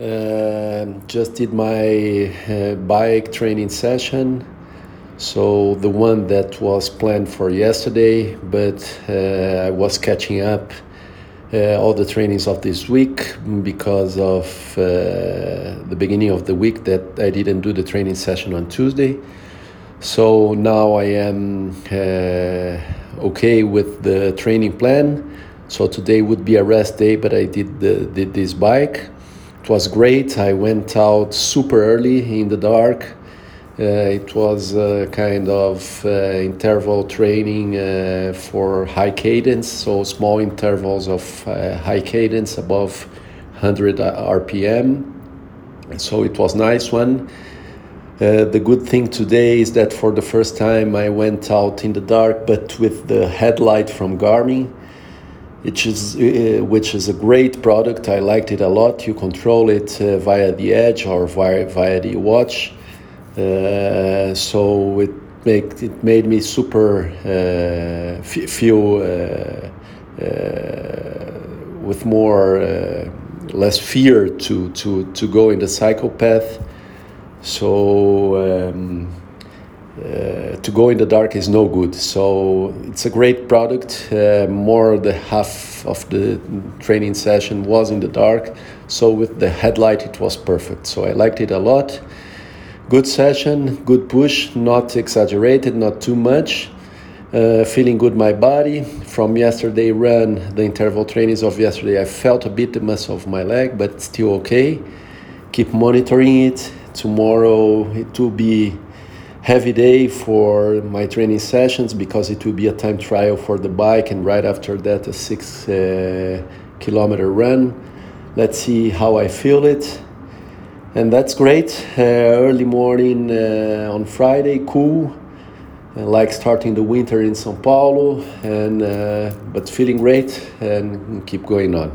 Uh, just did my uh, bike training session. So the one that was planned for yesterday, but uh, I was catching up uh, all the trainings of this week because of uh, the beginning of the week that I didn't do the training session on Tuesday. So now I am uh, okay with the training plan. So today would be a rest day, but I did the, did this bike. It was great. I went out super early in the dark. Uh, it was a kind of uh, interval training uh, for high cadence, so small intervals of uh, high cadence above 100 RPM. So it was nice one. Uh, the good thing today is that for the first time I went out in the dark, but with the headlight from Garmin which is uh, which is a great product. I liked it a lot. You control it uh, via the edge or via via the watch. Uh, so it make it made me super uh, feel uh, uh, with more less fear to to to go in the cycle path. So. Um, to go in the dark is no good. So it's a great product. Uh, more the half of the training session was in the dark. So with the headlight, it was perfect. So I liked it a lot. Good session, good push, not exaggerated, not too much. Uh, feeling good my body from yesterday run the interval trainings of yesterday i felt a bit the muscle of my leg but still okay keep monitoring it tomorrow it will be heavy day for my training sessions because it will be a time trial for the bike and right after that a six uh, kilometer run. Let's see how i feel it. And that's great. Uh, early morning uh, on friday cool. I like starting the winter in sao paulo and uh, but feeling great and keep going on